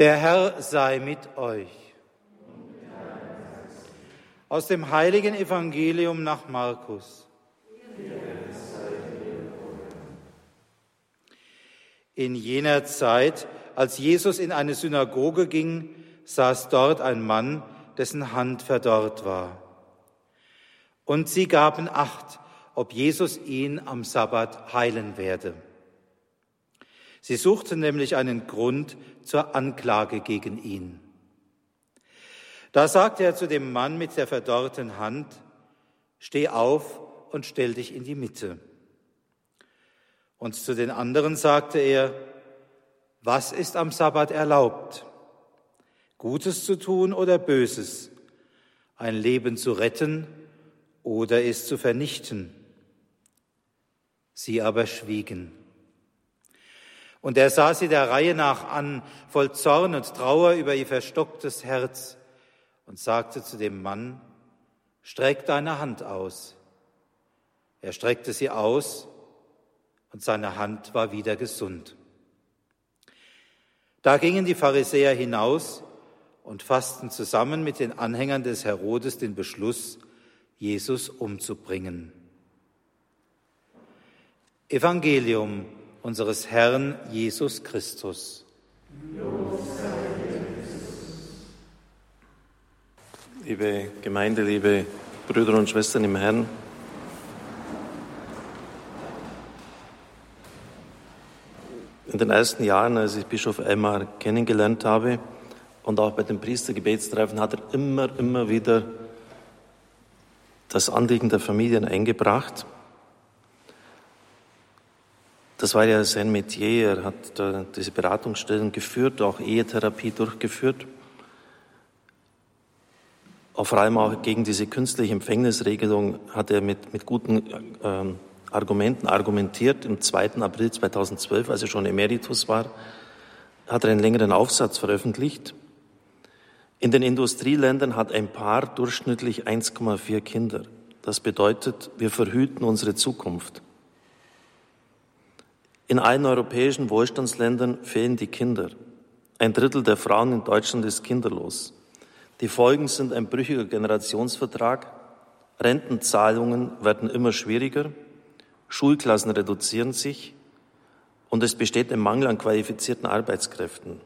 Der Herr sei mit euch. Aus dem heiligen Evangelium nach Markus. In jener Zeit, als Jesus in eine Synagoge ging, saß dort ein Mann, dessen Hand verdorrt war. Und sie gaben Acht, ob Jesus ihn am Sabbat heilen werde. Sie suchten nämlich einen Grund zur Anklage gegen ihn. Da sagte er zu dem Mann mit der verdorrten Hand, Steh auf und stell dich in die Mitte. Und zu den anderen sagte er, Was ist am Sabbat erlaubt? Gutes zu tun oder Böses? Ein Leben zu retten oder es zu vernichten? Sie aber schwiegen. Und er sah sie der Reihe nach an, voll Zorn und Trauer über ihr verstocktes Herz, und sagte zu dem Mann, Streck deine Hand aus. Er streckte sie aus, und seine Hand war wieder gesund. Da gingen die Pharisäer hinaus und fassten zusammen mit den Anhängern des Herodes den Beschluss, Jesus umzubringen. Evangelium unseres Herrn Jesus Christus. Liebe Gemeinde, liebe Brüder und Schwestern im Herrn, in den ersten Jahren, als ich Bischof Elmar kennengelernt habe und auch bei den Priestergebetstreffen, hat er immer, immer wieder das Anliegen der Familien eingebracht. Das war ja sein Metier. Er hat diese Beratungsstellen geführt, auch Ehetherapie durchgeführt. Vor allem auch gegen diese künstliche Empfängnisregelung hat er mit, mit guten ähm, Argumenten argumentiert. Im 2. April 2012, als er schon Emeritus war, hat er einen längeren Aufsatz veröffentlicht. In den Industrieländern hat ein Paar durchschnittlich 1,4 Kinder. Das bedeutet, wir verhüten unsere Zukunft. In allen europäischen Wohlstandsländern fehlen die Kinder. Ein Drittel der Frauen in Deutschland ist kinderlos. Die Folgen sind ein brüchiger Generationsvertrag, Rentenzahlungen werden immer schwieriger, Schulklassen reduzieren sich und es besteht ein Mangel an qualifizierten Arbeitskräften.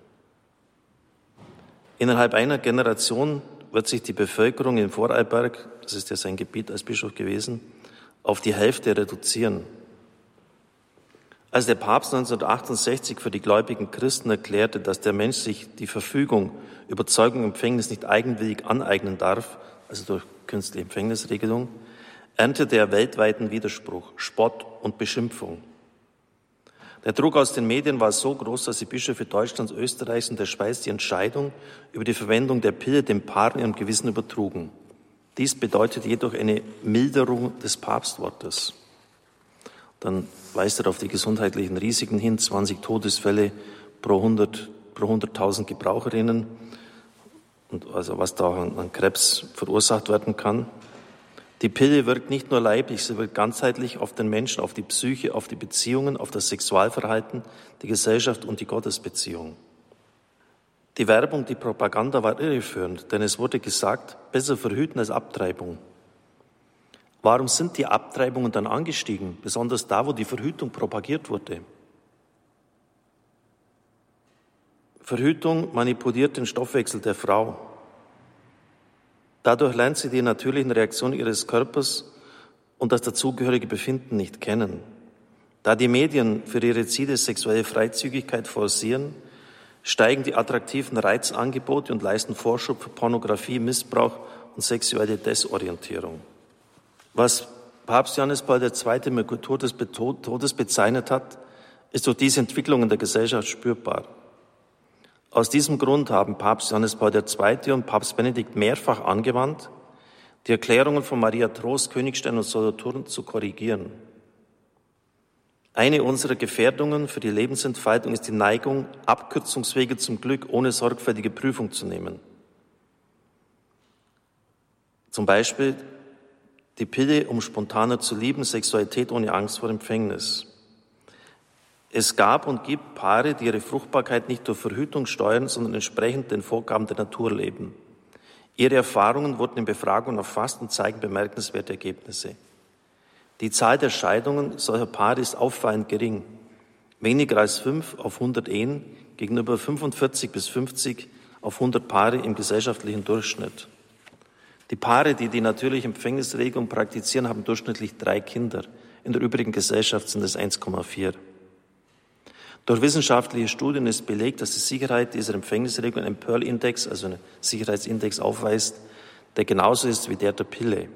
Innerhalb einer Generation wird sich die Bevölkerung in Vorarlberg, das ist ja sein Gebiet als Bischof gewesen, auf die Hälfte reduzieren. Als der Papst 1968 für die gläubigen Christen erklärte, dass der Mensch sich die Verfügung über Zeugung und Empfängnis nicht eigenwillig aneignen darf, also durch künstliche Empfängnisregelung, erntete er weltweiten Widerspruch, Spott und Beschimpfung. Der Druck aus den Medien war so groß, dass die Bischöfe Deutschlands, Österreichs und der Schweiz die Entscheidung über die Verwendung der Pille dem Paaren ihrem Gewissen übertrugen. Dies bedeutet jedoch eine Milderung des Papstwortes. Dann weist er auf die gesundheitlichen Risiken hin, 20 Todesfälle pro 100 pro 100.000 Gebraucherinnen und also was da an Krebs verursacht werden kann. Die Pille wirkt nicht nur leiblich, sie wirkt ganzheitlich auf den Menschen, auf die Psyche, auf die Beziehungen, auf das Sexualverhalten, die Gesellschaft und die Gottesbeziehung. Die Werbung, die Propaganda war irreführend, denn es wurde gesagt, besser verhüten als Abtreibung. Warum sind die Abtreibungen dann angestiegen, besonders da, wo die Verhütung propagiert wurde? Verhütung manipuliert den Stoffwechsel der Frau. Dadurch lernt sie die natürlichen Reaktionen ihres Körpers und das dazugehörige Befinden nicht kennen. Da die Medien für ihre Ziele sexuelle Freizügigkeit forcieren, steigen die attraktiven Reizangebote und leisten Vorschub für Pornografie, Missbrauch und sexuelle Desorientierung. Was Papst Johannes Paul II. mit Kultur des Todes bezeichnet hat, ist durch diese Entwicklung in der Gesellschaft spürbar. Aus diesem Grund haben Papst Johannes Paul II. und Papst Benedikt mehrfach angewandt, die Erklärungen von Maria Trost, Königstein und Solothurn zu korrigieren. Eine unserer Gefährdungen für die Lebensentfaltung ist die Neigung, Abkürzungswege zum Glück ohne sorgfältige Prüfung zu nehmen. Zum Beispiel die Pille, um spontaner zu lieben, Sexualität ohne Angst vor Empfängnis. Es gab und gibt Paare, die ihre Fruchtbarkeit nicht durch Verhütung steuern, sondern entsprechend den Vorgaben der Natur leben. Ihre Erfahrungen wurden in Befragungen erfasst und zeigen bemerkenswerte Ergebnisse. Die Zahl der Scheidungen solcher Paare ist auffallend gering. Weniger als fünf auf 100 Ehen gegenüber 45 bis 50 auf 100 Paare im gesellschaftlichen Durchschnitt. Die Paare, die die natürliche Empfängnisregelung praktizieren, haben durchschnittlich drei Kinder. In der übrigen Gesellschaft sind es 1,4. Durch wissenschaftliche Studien ist belegt, dass die Sicherheit dieser Empfängnisregelung einen Pearl-Index, also einen Sicherheitsindex aufweist, der genauso ist wie der der Pille.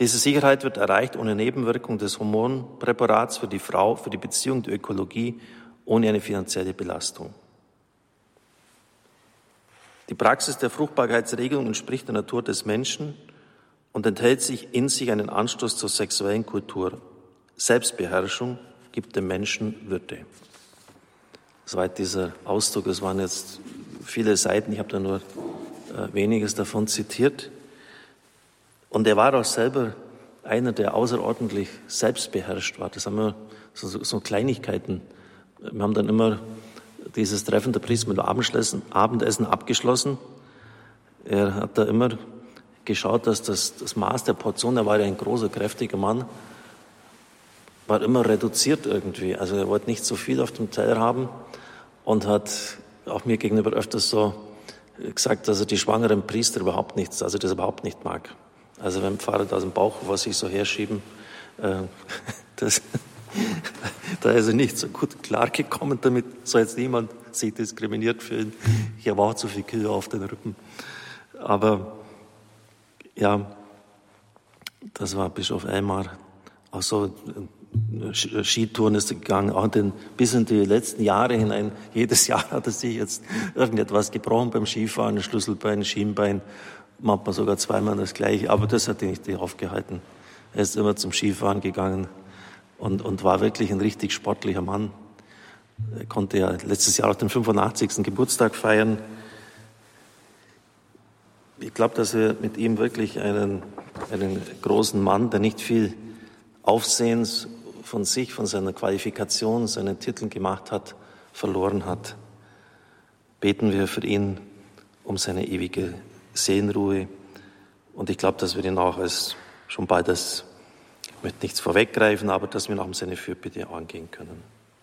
Diese Sicherheit wird erreicht ohne Nebenwirkung des Hormonpräparats für die Frau, für die Beziehung, die Ökologie, ohne eine finanzielle Belastung. Die Praxis der Fruchtbarkeitsregelung entspricht der Natur des Menschen und enthält sich in sich einen Anstoß zur sexuellen Kultur. Selbstbeherrschung gibt dem Menschen Würde. Soweit dieser Ausdruck, es waren jetzt viele Seiten, ich habe da nur äh, weniges davon zitiert. Und er war auch selber einer, der außerordentlich selbstbeherrscht war. Das haben wir so, so Kleinigkeiten. Wir haben dann immer dieses Treffen der Priester mit dem Abendessen abgeschlossen. Er hat da immer geschaut, dass das, das Maß der Portion, er war ja ein großer, kräftiger Mann, war immer reduziert irgendwie. Also er wollte nicht so viel auf dem Teller haben und hat auch mir gegenüber öfters so gesagt, dass er die schwangeren Priester überhaupt nichts, also das überhaupt nicht mag. Also wenn Pfarrer da aus dem Bauch was sich so herschieben, äh, das, da ist er nicht so gut klargekommen damit, soll jetzt niemand sich diskriminiert fühlen. Ich habe auch zu viel Kühe auf den Rippen. Aber ja, das war Bischof Elmar. Auch so Skitouren ist gegangen, auch den, bis in die letzten Jahre hinein. Jedes Jahr hat er sich jetzt irgendetwas gebrochen beim Skifahren, Schlüsselbein, Schienbein, manchmal sogar zweimal das gleiche. Aber das hat ihn nicht aufgehalten. Er ist immer zum Skifahren gegangen und, und war wirklich ein richtig sportlicher Mann. Er konnte ja letztes Jahr auch den 85. Geburtstag feiern. Ich glaube, dass wir mit ihm wirklich einen, einen großen Mann, der nicht viel Aufsehens von sich, von seiner Qualifikation, seinen Titeln gemacht hat, verloren hat. Beten wir für ihn um seine ewige Seelenruhe. Und ich glaube, dass wir ihn auch als schon bald als ich möchte nichts vorweggreifen, aber dass wir noch um seine Fürbitte angehen können.